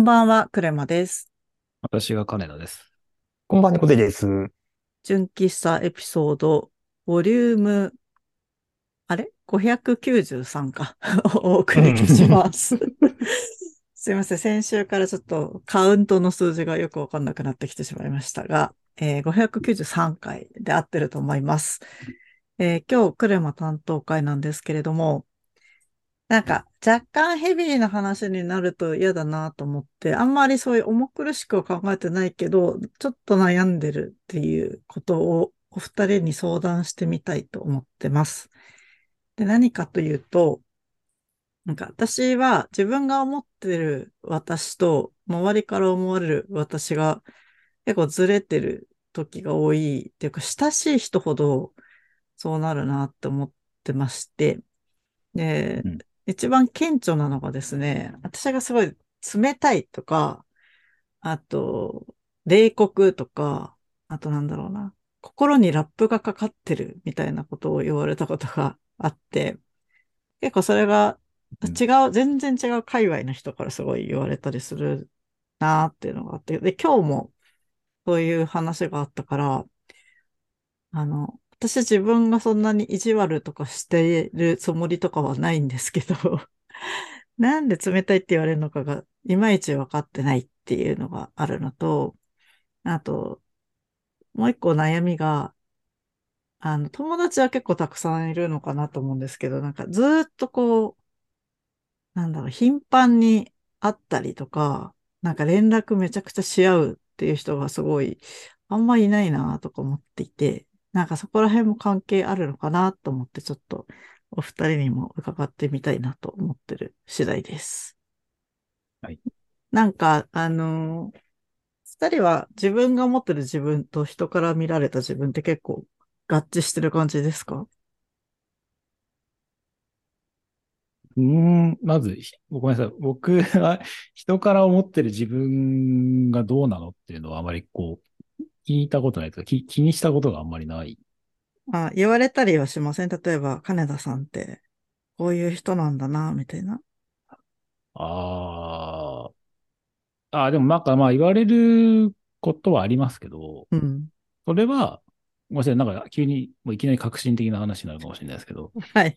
こんばんは、クレマです。私が金田です。こんばんは、猫背です。純喫茶エピソード、ボリューム、あれ ?593 か。お送りします。すいません。先週からちょっとカウントの数字がよくわかんなくなってきてしまいましたが、えー593回で合ってると思います。えー今日、クレマ担当会なんですけれども、なんか、若干ヘビーな話になると嫌だなと思って、あんまりそういう重苦しくは考えてないけど、ちょっと悩んでるっていうことをお二人に相談してみたいと思ってます。で、何かというと、なんか私は自分が思ってる私と周りから思われる私が結構ずれてる時が多いっていうか、親しい人ほどそうなるなって思ってまして、で、うん一番顕著なのがですね、私がすごい冷たいとか、あと、冷酷とか、あとなんだろうな、心にラップがかかってるみたいなことを言われたことがあって、結構それがうん。違う、全然違う界隈の人からすごい言われたりするなーっていうのがあって、で、今日もそういう話があったから、あの、私自分がそんなに意地悪とかしているつもりとかはないんですけど、なんで冷たいって言われるのかがいまいち分かってないっていうのがあるのと、あと、もう一個悩みが、あの、友達は結構たくさんいるのかなと思うんですけど、なんかずっとこう、なんだろう、頻繁に会ったりとか、なんか連絡めちゃくちゃし合うっていう人がすごい、あんまいないなとか思っていて、なんかそこら辺も関係あるのかなと思って、ちょっとお二人にも伺ってみたいなと思ってる次第です。はい。なんか、あのー二人は自分が思ってる自分と人から見られた自分って結構合致してる感じですか？うーん、まず、ひごめんなさい。僕は人から思ってる自分がどうなのっていうのはあまりこう、聞いたことないとか、気気にしたことがあんまりない。あ、言われたりはしません例えば、金田さんって、こういう人なんだな、みたいな。ああ。ああ、でもなんかまあ言われることはありますけど、うん。それは、ごめんなんか急に、もういきなり革新的な話になるかもしれないですけど、はい。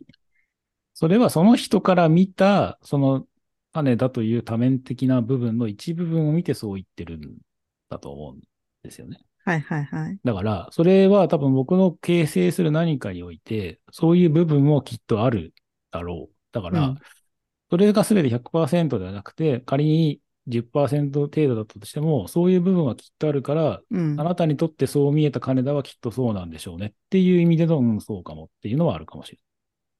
それはその人から見た、その種だという多面的な部分の一部分を見てそう言ってるんだと思うんですよね。はいはいはい。だから、それは多分僕の形成する何かにおいて、そういう部分もきっとあるだろう。だから、うんそれが全て100%ではなくて、仮に10%程度だったとしても、そういう部分はきっとあるから、うんあ。なたにとってそう見えた金田はきっとそうなんでしょうねっていう意味での、うん、そうかもっていうのはあるかもしれ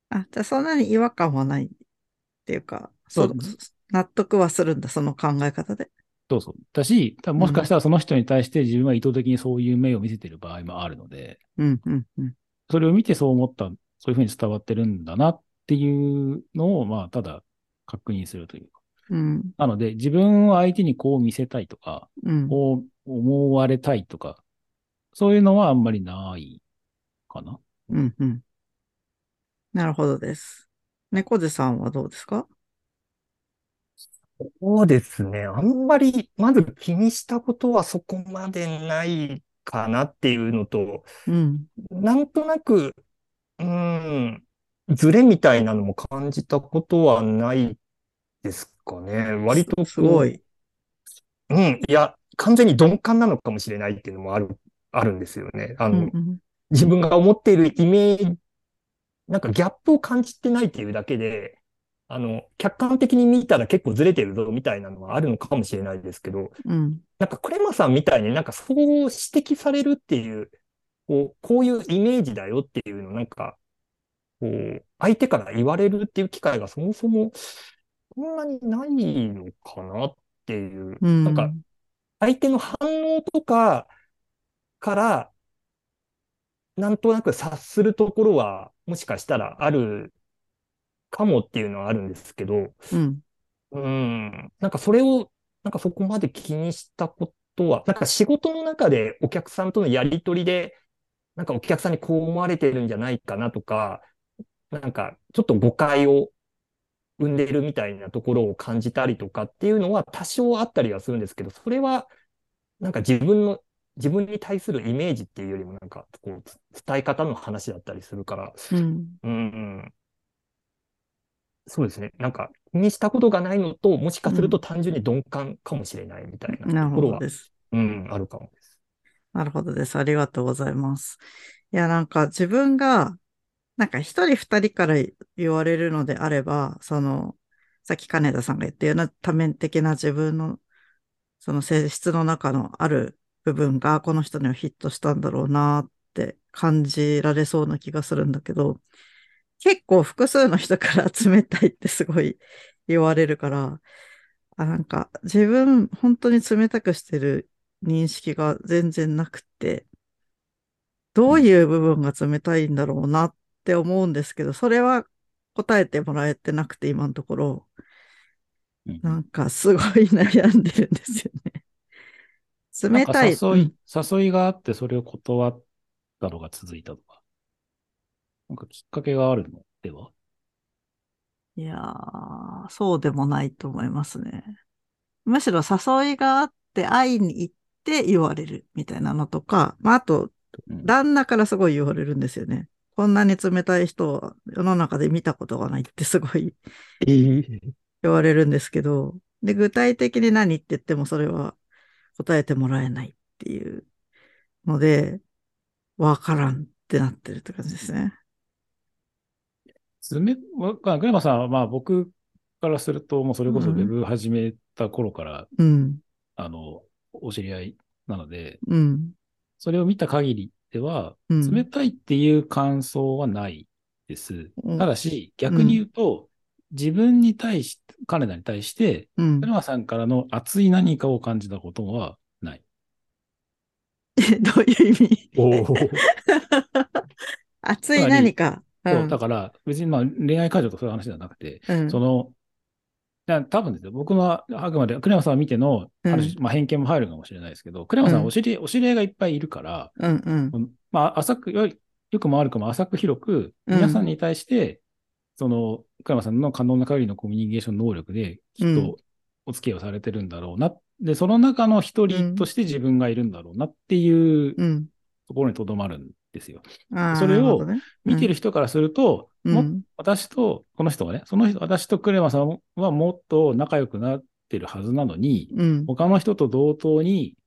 あ、じゃあそんなに違和感はないっていうか、そそう納得はするんだ、その考え方で。そうそう。だし、多分もしかしたらその人に対して自分は意図的にそういう目を見せている場合もあるので、うん、うん、うん。それを見てそう思った、そういうふうに伝わってるんだなっていうのを、まあ、ただ確認するというか。うん、なので、自分を相手にこう見せたいとか、うん。こう思われたいとか、そういうのはあんまりないかな。うん、うん。なるほどです。猫背さんはどうですか？そうですね。あんまり、まず気にしたことはそこまでないかなっていうのと、うん、なんとなく、うーん、ズレみたいなのも感じたことはないですかね。割とすごい。うん、いや、完全に鈍感なのかもしれないっていうのもある、あるんですよね。あの、うん、うん。自分が思っているイメージ、なんかギャップを感じてないっていうだけで、あの、客観的に見たら結構ずれてるぞみたいなのはあるのかもしれないですけど、うん、なんかクレマさんみたいになんかそう指摘されるっていう、こう、こういうイメージだよっていうのをなんか、こう、相手から言われるっていう機会がそもそもそんなにないのかなっていう、うん。なんか相手の反応とかから、なんとなく察するところは、もしかしたらあるかもっていうのはあるんですけど、うん、うん、なんかそれを、なんかそこまで気にしたことは、なんか仕事の中でお客さんとのやりとりで、なんかお客さんにこう思われてるんじゃないかなとか、なんかちょっと誤解を生んでるみたいなところを感じたりとかっていうのは多少あったりはするんですけど、それはなんか自分の、自分に対するイメージっていうよりもなんかこう伝え方の話だったりするから、うん。うん。うん、そうですね。なんか気にしたことがないのと、もしかすると単純に鈍感かもしれないみたいなところは、ほどです。うん、あるかもです。なるほどです。ありがとうございます。いや、なんか自分が、なんか一人二人から言われるのであれば、その、さっき金田さんが言ったような多面的な自分の、その性質の中のある部分がこの人にはヒットしたんだろうなって感じられそうな気がするんだけど、結構複数の人から冷たいってすごい言われるから、あ、なんか自分本当に冷たくしてる認識が全然なくて、どういう部分が冷たいんだろうなって思うんですけど、それは答えてもらえてなくて、今のところ、うんなんかすごい悩んでるんですよね。冷たい。誘い、誘いがあってそれを断ったのが続いたとか。なんかきっかけがあるのでは？いやー、そうでもないと思いますね。むしろ誘いがあって会いに行って言われるみたいなのとか、まあ、あと、うん旦那からすごい言われるんですよね。こんなに冷たい人は世の中で見たことがないってすごい言われるんですけど、で、具体的に何って言ってもそれは答えてもらえないっていうので、わからんってなってるって感じですね。つめ、わかグレマさんはまあ僕からすると、もうそれこそウうんェブ始めた頃から、うん、あの、お知り合いなので、うん、それを見た限りでは、うん。冷たいっていう感想はないです。うんただし、逆に言うと、自分に対し、金田に対して、うんグレ。マさんからの熱い何かを感じたことはない。どういう意味？熱い何か。そうだから、別にまあ恋愛感情とかそういう話ではなくて、うんその、多分ですよ。僕はあくまで、クレマさんを見ての、ある種、まあ偏見も入るかもしれないですけど、クレマさんうんお知り、お知り合いがいっぱいいるから、うんうん。まあ、浅く、よよくも悪くも浅く広く、うん皆さんに対して、その、クレマさんの可能な限りのコミュニケーション能力で、きっうんとお付き合いをされてるんだろうな。で、その中の一人として自分がいるんだろうなっていううん。ところにとどまるんですよ。それを見てる人からすると、もっうん。私と、この人がね、その人、私とクレマさんはもっと仲良くなってるはずなのに、うん。他の人と同等に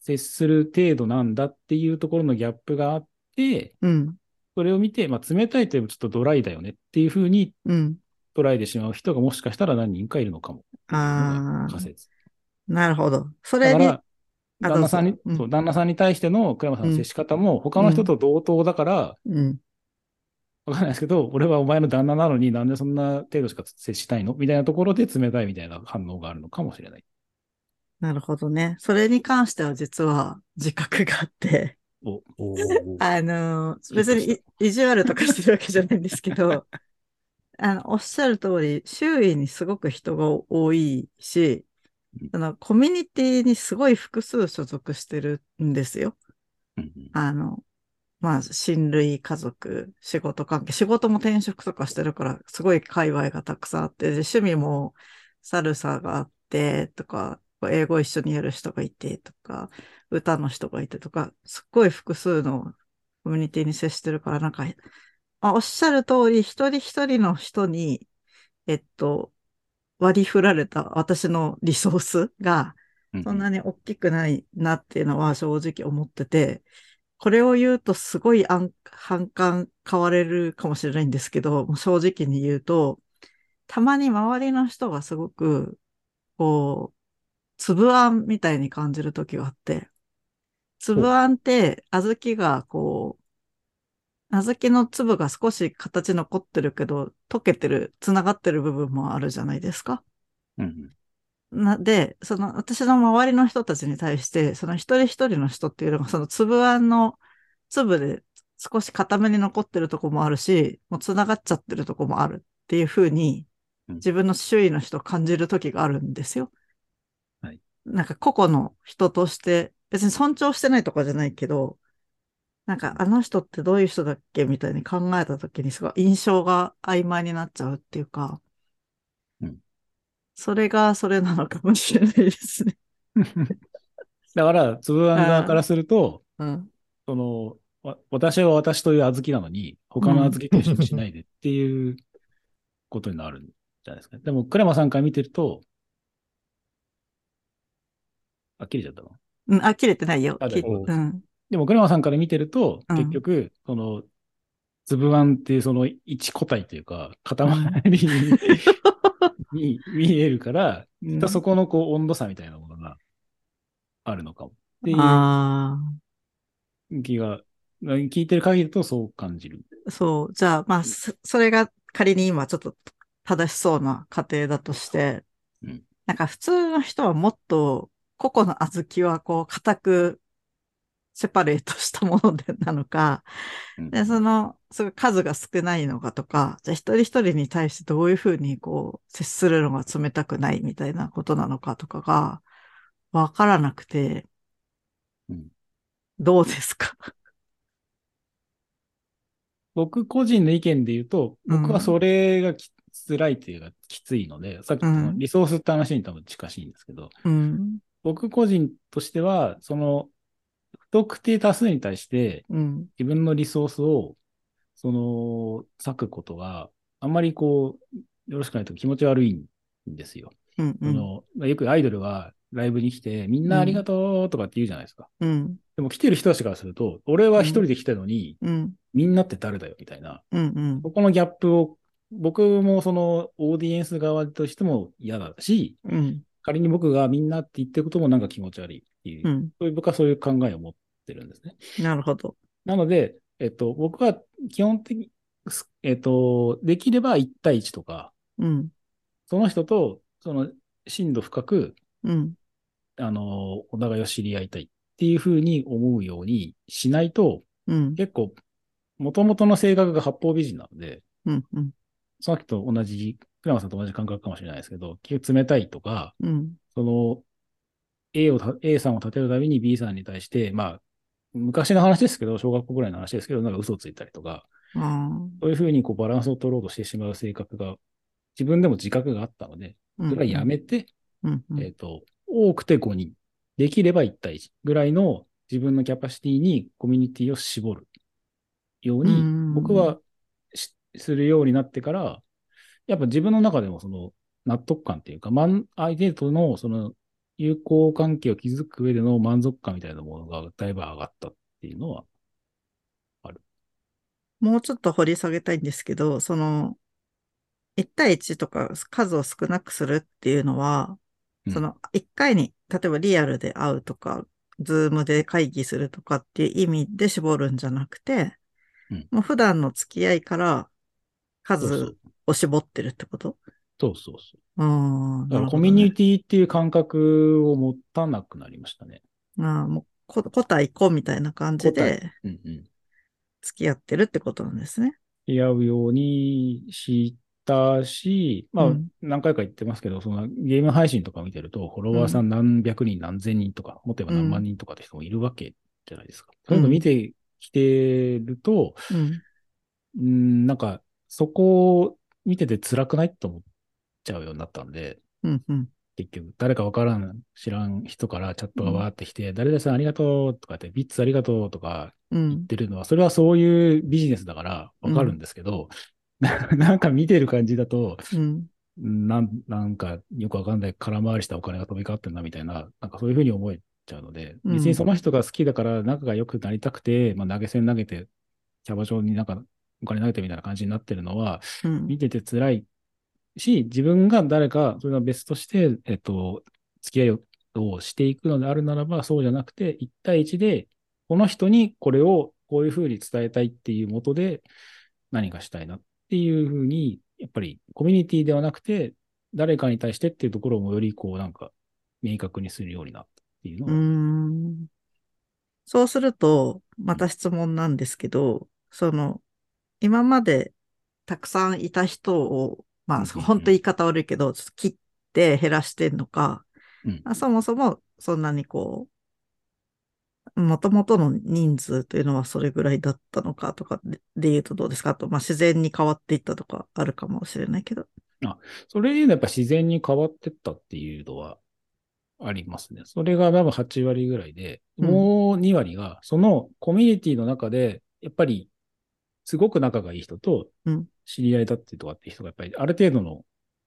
接する程度なんだっていうところのギャップがあって、うん。それを見て、まあ、冷たいといえばちょっとドライだよねっていうふうにうん。捉えてしまう人がもしかしたら何人かいるのかも。ああ、仮説。なるほど。それに、旦那さんにどうん。そう旦那さんに対してのクレマさんの接し方も、他の人と同等だから、うん。わかんないですけど、俺はお前の旦那なのになんでそんな程度しか接したいの？みたいなところで冷たいみたいな反応があるのかもしれない。なるほどね。それに関しては実は自覚があって、おおー あのー、別にい意地悪とかしてるわけじゃないんですけど、あの、おっしゃる通り、周囲にすごく人が多いしうん、あの、コミュニティにすごい複数所属してるんですよ。あの、まあ、親類、家族、仕事関係、仕事も転職とかしてるから、すごい界隈がたくさんあって、で趣味もサルサがあって、とか、英語一緒にやる人がいて、とか、歌の人がいてとか、すっごい複数のコミュニティに接してるから、なんか、まあ、おっしゃる通り、一人一人の人に、えっと、割り振られた私のリソースが、うんそんなに大きくないなっていうのは正直思ってて、これを言うとすごい反反感買われるかもしれないんですけど、正直に言うと、たまに周りの人がすごく、こう、粒あんみたいに感じるときがあって、粒あんって小豆がこう、小豆の粒が少し形残ってるけど、溶けてる、繋がってる部分もあるじゃないですか。うんうんな、で、その、私の周りの人たちに対して、その一人一人の人っていうのが、その粒あんの粒で少し固めに残ってるとこもあるし、もう繋がっちゃってるとこもあるっていうふうに、うん自分の周囲の人を感じる時があるんですよ。はい。なんか個々の人として、別に尊重してないとかじゃないけど、なんかあの人ってどういう人だっけみたいに考えた時にすごい印象が曖昧になっちゃうっていうか、それがそれなのかもしれないですね。だから、つぶあん側からすると、うん。その、わ私は私という小豆なのに、他の小豆と一緒にしないでっていうことになるんじゃないですか。でも、クレマさんから見てると、あ、切れちゃったの？うん、あ、切れてないよ。あうん。でも、クレマさんから見てると、うん。結局、その、つぶあんっていうその一個体というか、塊に に見えるから、きっとそこのこう温度差みたいなものがあるのかも。っていあう気が、聞いてる限りだとそう感じる。あ、そう。じゃあ、まあ、そそれが仮に今ちょっと正しそうな過程だとして、うん。なんか普通の人はもっと個々の小豆はこう固くセパレートしたものでなのか、うん。で、その、すごい数が少ないのかとか、じゃあ一人一人に対してどういうふうにこう、接するのが冷たくないみたいなことなのかとかが、わからなくて、うん。どうですか？僕個人の意見で言うと、うん僕はそれがき辛いというかきついので、さっきのうん。リソースって話に多分近しいんですけど、うん、僕個人としては、その、不特定多数に対してうん、自分のリソースを、その、割くことがあんまりこう、よろしくないと気持ち悪いんですよ。うん、うん、そのよくアイドルはライブに来て、みんなありがとうとかって言うじゃないですか。うん、でも来てる人たちからすると、俺は一人で来たのに、うん、みんなって誰だよみたいな。うん、うん、ここのギャップを、僕もそのオーディエンス側としても嫌だし、うん、仮に僕がみんなって言ってることもなんか気持ち悪いっていう、うん。そういう僕はそういう考えを持ってるんですね。なるほど。なので、えっと、僕は基本的に、すえっと、できれば1対1とか、うん、その人と、その、深度深く、うん、あの、お互いを知り合いたいっていうふうに思うようにしないと、うん、結構、元々の性格が八方美人なので、うん、うん、その人と同じ、クラマさんと同じ感覚かもしれないですけど、結構冷たいとか、うん、その、A をた、A さんを立てるたびに B さんに対して、まあ、昔の話ですけど、小学校ぐらいの話ですけど、なんか嘘をついたりとか、あそういうふうにこうバランスを取ろうとしてしまう性格が、自分でも自覚があったので、ーそれはやめて、うん、うん。えっ、と、多くて5人、できれば1対1ぐらいの自分のキャパシティにコミュニティを絞るように、うん僕はしするようになってから、やっぱ自分の中でもその納得感っていうか、相手とのその友好関係を築く上での満足感みたいなものがだいぶ上がったっていうのは、もうちょっと掘り下げたいんですけど、その、1対1とか数を少なくするっていうのは、うん。その、1回に、例えばリアルで会うとか、ズームで会議するとかっていう意味で絞るんじゃなくて、うん。もう普段の付き合いから数う。を絞ってるってこと？そうそうそう。ああ、だからコミュニティっていう感覚を持たなくなりましたね。ああ、もう、こ、個体個みたいな感じでうんうん。付き合ってるってことなんですね。付き合うようにしたし、まあうん、何回か言ってますけど、そのゲーム配信とか見てると、フォロワーさん何百人、何千人とか、もっと言えば何万人とかって人もいるわけじゃないですか。そういうの見てきてると、うん。うん、なんか、そこを見てて辛くないと思っちゃうようになったんで、うん、うん。結局、誰かわからん、知らん人からチャットがわーってきて、誰々さんありがとうとかって、ビッツありがとうとかうん。言ってるのは、それはそういうビジネスだからわかるんですけど、なんか見てる感じだと、うん。なんなんかよくわかんない空回りしたお金が飛び交ってんなみたいな、なんかそういうふうに思えちゃうので、うん別にその人が好きだから仲が良くなりたくて、まあ、投げ銭投げて、キャバ嬢になんかお金投げてみたいな感じになってるのは、うん。見てて辛いし、自分が誰か、それは別として、えっと、付き合いをしていくのであるならば、そうじゃなくて、1対1で、この人にこれをこういうふうに伝えたいっていうもとで、何かしたいなっていうふうに、やっぱりコミュニティではなくて、誰かに対してっていうところもよりこうなんか明確にするようになったっていうのう、ん。そうすると、また質問なんですけど、その、今までたくさんいた人を、まあ、本当言い方悪いけど、ちょっと切って減らしてんのか、うん。あそもそもそんなにこう、もともとの人数というのはそれぐらいだったのかとかでで言うとどうですか？あと、まあ、自然に変わっていったとかあるかもしれないけど。それでやっぱ自然に変わってったっていうのはありますね。それが多分8割ぐらいで、うん。もう2割が、そのコミュニティの中で、やっぱり、すごく仲がいい人とうん、知り合いだってとかって人が、やっぱりある程度の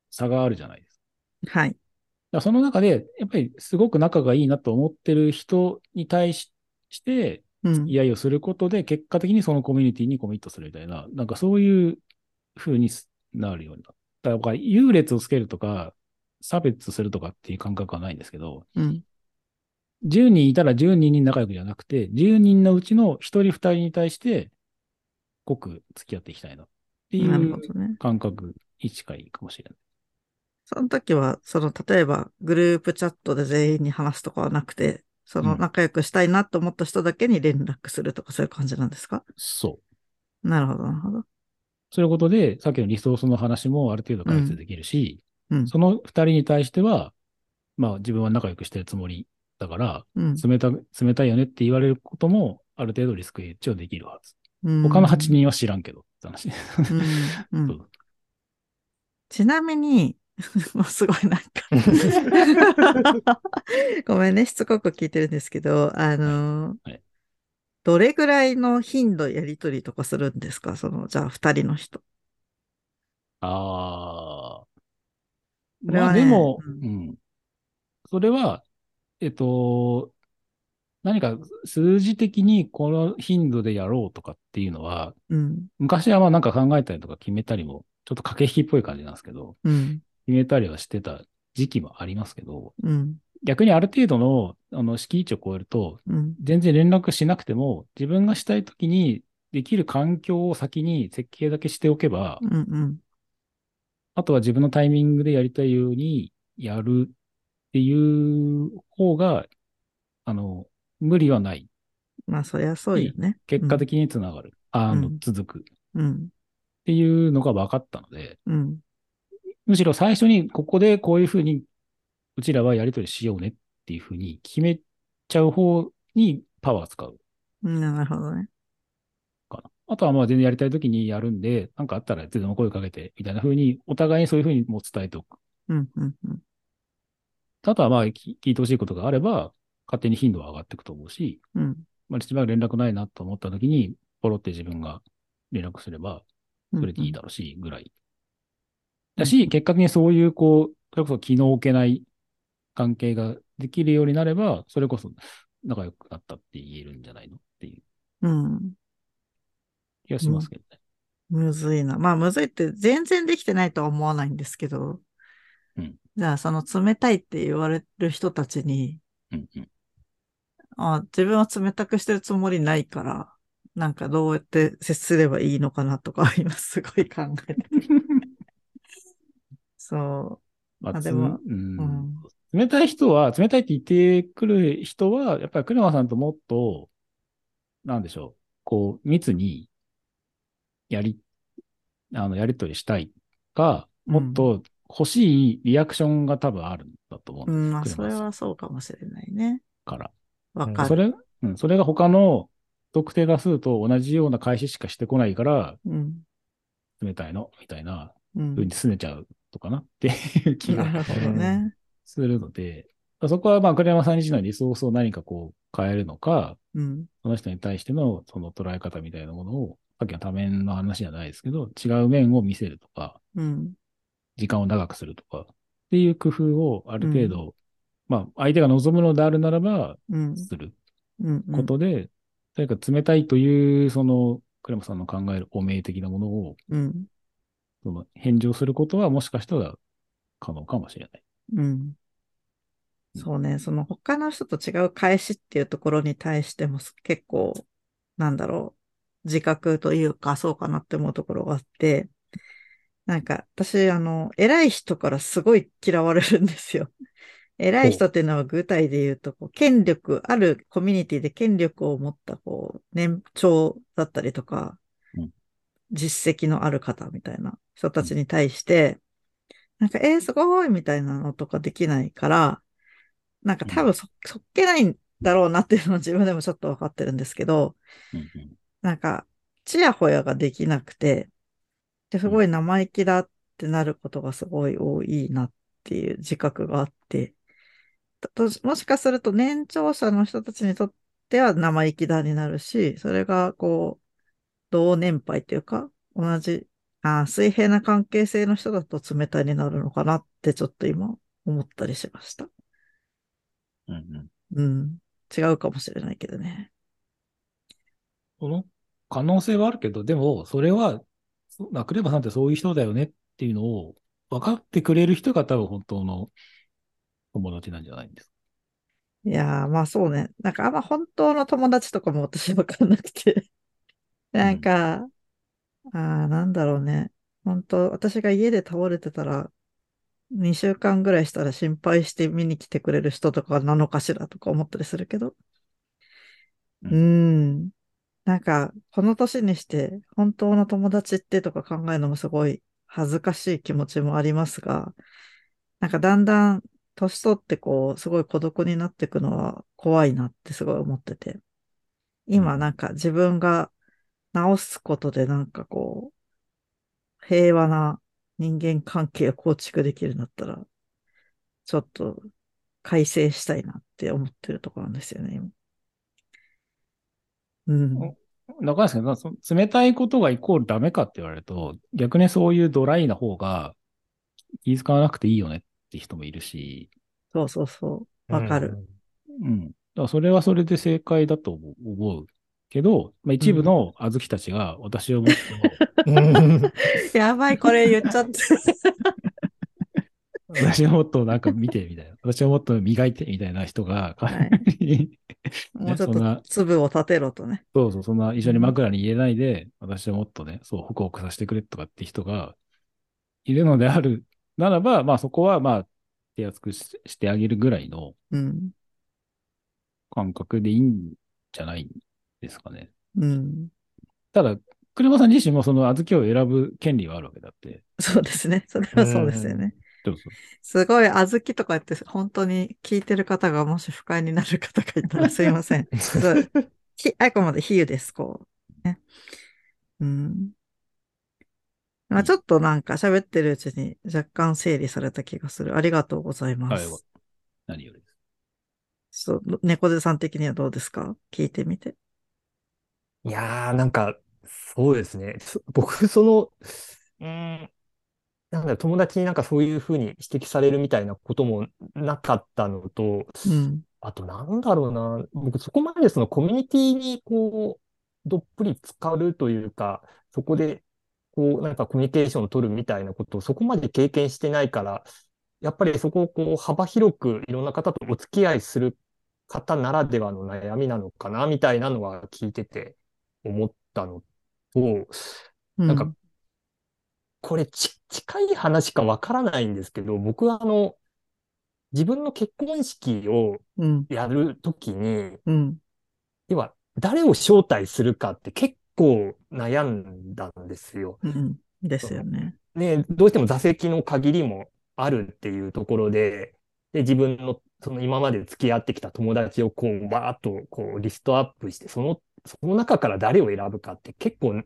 差があるじゃないですか。はい。だその中で、やっぱりすごく仲がいいなと思ってる人に対しして、うん付き合いをすることで、結果的にそのコミュニティにコミットするみたいな、なんかそういう風になるようになった。だから優劣をつけるとか、差別するとかっていう感覚はないんですけど、うん。10人いたら10人に仲良くじゃなくて、10人のうちの1人2人に対して、濃く付き合っていきたいなっていなるほう。感覚に近いかもしれない。その時は、その、例えば、グループチャットで全員に話すとかはなくて、そのうん仲良くしたいなと思った人だけに連絡するとか、そういう感じなんですか？そう。なるほど、なるほど。そういうことで、さっきのリソースの話もある程度解説できるし、うん。その2人に対しては、まあ自分は仲良くしてるつもりだから、うん。冷た、冷たいよねって言われることも、ある程度リスクヘッジはできるはず。うん他の8。人は知らんけど、って話。うん。うんちなみに、もうすごいなんか ごめんね、しつこく聞いてるんですけど、あのーはいどれぐらいの頻度やりとりとかするんですか？その、じゃあ二人の人。ああ。まあでも、ううん。それは、えっと、何か数字的にこの頻度でやろうとかっていうのは、うん。昔はまあなんか考えたりとか決めたりも、ちょっと駆け引きっぽい感じなんですけど、うん。決めたりはしてた時期もありますけど、うん。逆にある程度の、あの、敷地を超えると、うん。全然連絡しなくても、自分がしたいときにできる環境を先に設計だけしておけば、うん。うん。あとは自分のタイミングでやりたいようにやるっていう方が、あの、無理はない。まあ、そりゃそうよね。結果的につながる。あの、うん続く。っうん。ていうのが分かったので、うん。むしろ最初にここでこういうふうに、うちらはやりとりしようねっていうふうに決めちゃう方にパワー使ううん。なるほどね。かな。あとはまあ全然やりたいときにやるんで、なんかあったらいつでも声かけて、みたいなふうに、お互いにそういうふうにもう伝えておく。うん。うん。うん。あとはまあき聞いてほしいことがあれば、勝手に頻度は上がっていくと思うし、うん。まあ、しばらく連絡ないなと思ったときに、ポロって自分が連絡すれば、うん。それでいいだろうし、ぐらい。だし、結果的にそういう、こう、それこそ気の置けない関係ができるようになれば、それこそ仲良くなったって言えるんじゃないのっていううん。気がしますけどね。むずいな。まあ、むずいって全然できてないとは思わないんですけど。うんじゃあ、その冷たいって言われる人たちに、うんうん。あ自分は冷たくしてるつもりないから、なんかどうやって接すればいいのかなとか、今すごい考えてる。そまあ、でもうんうん冷たい人は、冷たいって言ってくる人は、やっぱりクレマさんともっと、なんでしょう、こう、密に、やり、あの、やりとりしたいか、もっと欲しいリアクションが多分あるんだと思うう。うんん、ですまあ、それはそうかもしれないね。から。わかる。それ、うん、それが他の特定多数と同じような開始しかしてこないから、うん。冷たいの、みたいなうん風に拗ねちゃうとかな？っていう気がね。するので、そこはまあ、栗山さん自身のリソースを何かこう変えるのか、うん。その人に対してのその捉え方みたいなものを、さっきの多面の話じゃないですけど、違う面を見せるとか、うん。時間を長くするとか、っていう工夫をある程度、まあ、相手が望むのであるならば、うん。するうん。ことで、とにかく冷たいという、その、栗山さんの考える汚名的なものを、うん。その返上することはもしかしたら可能かもしれない。うん。そうね、その他の人と違う返しっていうところに対しても結構、なんだろう、自覚というか、そうかなって思うところがあって、なんか私、あの、偉い人からすごい嫌われるんですよ。偉い人っていうのは具体で言うと、こう権力、あるコミュニティで権力を持った、こう、年長だったりとかうん、実績のある方みたいな人たちに対して、なんか、えー、すごいみたいなのとかできないから、なんか多分そ、そっけないんだろうなっていうのは自分でもちょっとわかってるんですけど、なんか、ちやほやができなくて、で、すごい生意気だっってなることがすごい多いなっていう自覚があって、ともしかすると年長者の人たちにとっては生意気だになるし、それがこう、同年配というか、同じ、あー水平な関係性の人だと冷たいになるのかなってちょっと今思ったりしました。うんうん。うん。違うかもしれないけどね。その可能性はあるけど、でも、それは、そナクレバさんってそういう人だよねっていうのを分かってくれる人が多分本当の友達なんじゃないんですか？いやー、まあそうね。なんかあんま本当の友達とかも私わかんなくて。なんか、ああ、なんだろうね。本当私が家で倒れてたら、2週間ぐらいしたら心配して見に来てくれる人とかなのかしらとか思ったりするけど。ううんん。なんか、この年にして本当の友達ってとか考えるのもすごい恥ずかしい気持ちもありますが、なんかだんだん年取ってこう、すごい孤独になっていくのは怖いなってすごい思ってて。今なんか自分が直すことでなんかこう、平和な人間関係を構築できるんだったら、ちょっと改正したいなって思ってるところなんですよね、今。うん。だからですけど、その冷たいことがイコールダメかって言われると、逆にそういうドライな方が気遣わなくていいよねって人もいるし、そうそうそう。わかる。うん。だからそれはそれで正解だと思う思うけど、まあ、一部の小豆たちが私をもっうん。やばい、これ言っちゃって。と、私をもっとなんか見てみたいな、私をもっと磨いてみたいな人が、はいもうちょっと粒を立てろとね。そうそう、そんな一緒に枕に入れないで、私はもっとね、そう、ホクホクさせてくれとかって人がいるのであるならば、まあそこはまあ手厚くししてあげるぐらいのうん。感覚でいいんじゃないですかね。うん。ただ、車さん自身もその小豆を選ぶ権利はあるわけだって。そうですね。それはそうですよね。そうそう。すごい、小豆とか言って、本当に聞いてる方がもし不快になる方がいたらすいません。あくまで比喩です、こう。ね。うん。まあ、ちょっとなんか喋ってるうちに若干整理された気がする。ありがとうございまはいす。。何よりです。そう、猫背さん的にはどうですか？聞いてみて。いやー、なんか、そうですね。そ僕、その、うーん、なんだろう、友達になんかそういうふうに指摘されるみたいなこともなかったのと、うん。あとなんだろうな、僕そこまでそのコミュニティにこう、どっぷり浸かるというか、そこでこう、なんかコミュニケーションを取るみたいなことをそこまで経験してないから、やっぱりそこをこう幅広くいろんな方とお付き合いする方ならではの悩みなのかな、みたいなのは聞いてて思ったのと、うん。なんかこれち、近い話かわからないんですけど、僕はあの、自分の結婚式をうん。やるときに、うん。要は誰を招待するかって結構悩んだんですよ。うん。ですよね。ね、どうしても座席の限りもあるっていうところで、で、自分のその今まで付き合ってきた友達をこう、バーっとこうリストアップして、その、その中から誰を選ぶかって結構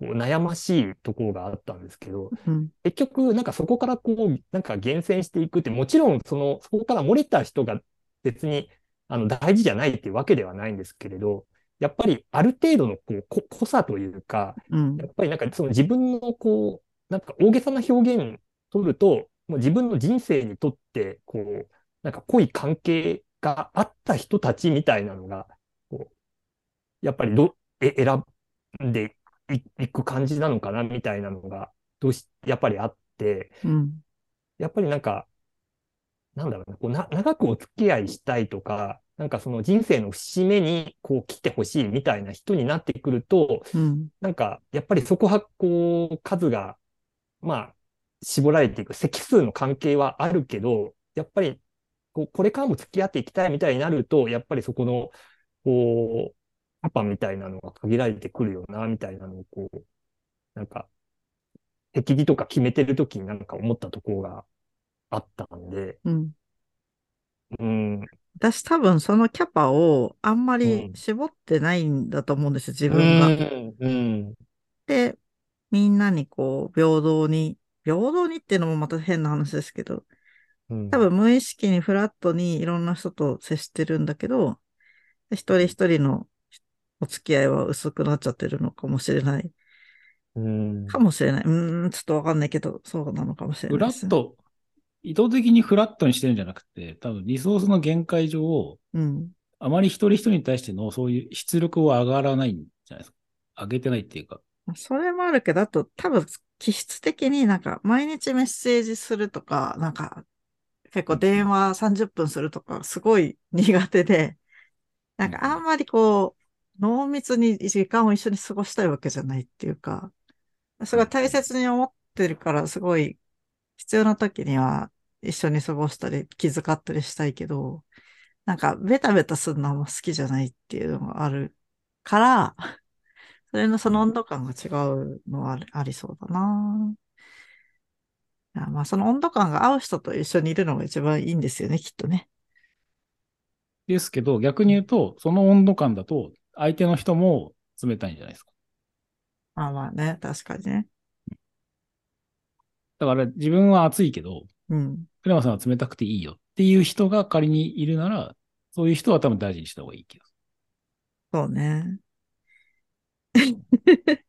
悩ましいところがあったんですけど、うん。結局、なんかそこからこう、なんか厳選していくって、もちろん、その、そこから漏れた人が別に、あの、大事じゃないっていうわけではないんですけれど、やっぱりある程度のこう、こ濃さというか、うんや。っぱりなんかその自分のこう、なんか大げさな表現取ると、もう自分の人生にとって、こう、なんか濃い関係があった人たちみたいなのが、こう、やっぱりど、え、選んでいいく感じなのかなみたいなのが、どうし、やっぱりあって、うん。やっぱりなんか、なんだろうな、こうな、長くお付き合いしたいとか、なんかその人生の節目にこう来てほしいみたいな人になってくると、うん。なんか、やっぱりそこは、こう、数が、まあ、絞られていく、席数の関係はあるけど、やっぱり、こう、これからも付き合っていきたいみたいになると、やっぱりそこの、こう、パパみたいなのが限られてくるよな、みたいなのを、こう、なんか、適宜とか決めてるときになんか思ったところがあったんで、うん。うん、私多分そのキャパをあんまりうん絞ってないんだと思うんですよ、自う分が。ん、うん、で、みんなにこう、平等に平等にっていうのもまた変な話ですけど、うん多分無意識にフラットにいろんな人と接してるんだけど、一人一人のお付き合いは薄くなっちゃってるのかもしれない。うんかもしれない。うーん、ちょっとわかんないけど、そうなのかもしれフないね。ラット、意図的にフラットにしてるんじゃなくて、多分リソースの限界上、うん。あまり一人一人に対してのそういう出力は上がらないんじゃないですか。上げてないっていうか。それもあるけど、あと多分気質的になんか毎日メッセージするとか、なんか結構電話30分するとかすごい苦手で、なんかあんまりこう、濃密に時間を一緒に過ごしたいわけじゃないっていうか、すごい大切に思ってるからすごい必要な時には一緒に過ごしたり気遣ったりしたいけど、なんかベタベタするのはあんま好きじゃないっていうのがあるから、それのその温度感が違うのはありそうだな。まあその温度感が合う人と一緒にいるのが一番いいんですよね、きっとね。ですけど、逆に言うと、その温度感だと、相手の人も冷たいんじゃないですか。まあまあね、確かにね。だから自分は暑いけど、うん。クレマさんは冷たくていいよっていう人が仮にいるなら、そういう人は多分大事にした方がいいけど。そうね。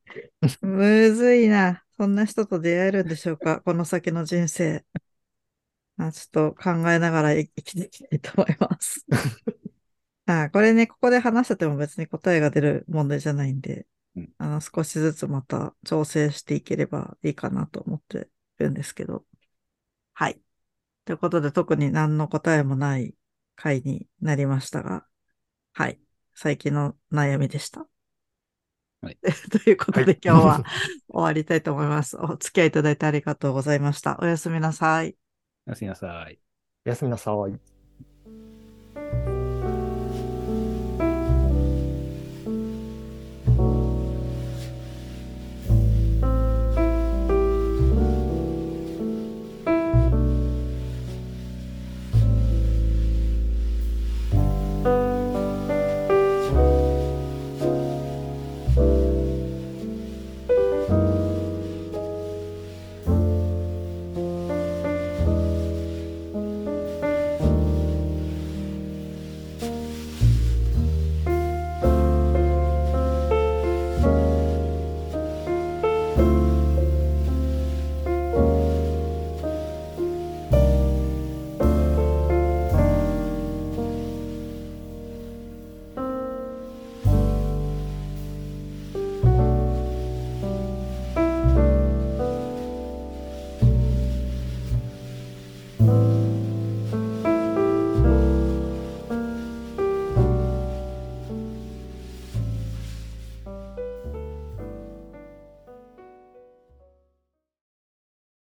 むずいな。そんな人と出会えるんでしょうか？この先の人生。あちょっと考えながら生きていきたいと思います。あこれね、ここで話してても別に答えが出る問題じゃないんで、うんあの、少しずつまた調整していければいいかなと思ってるんですけど。はい。ということで、特に何の答えもない回になりましたが、はい。最近の悩みでした。はい。ということで、はい今日は 終わりたいと思います。お付き合いいただいてありがとうございました。おやすみなさい。おやすみなさい。おやすみなさい。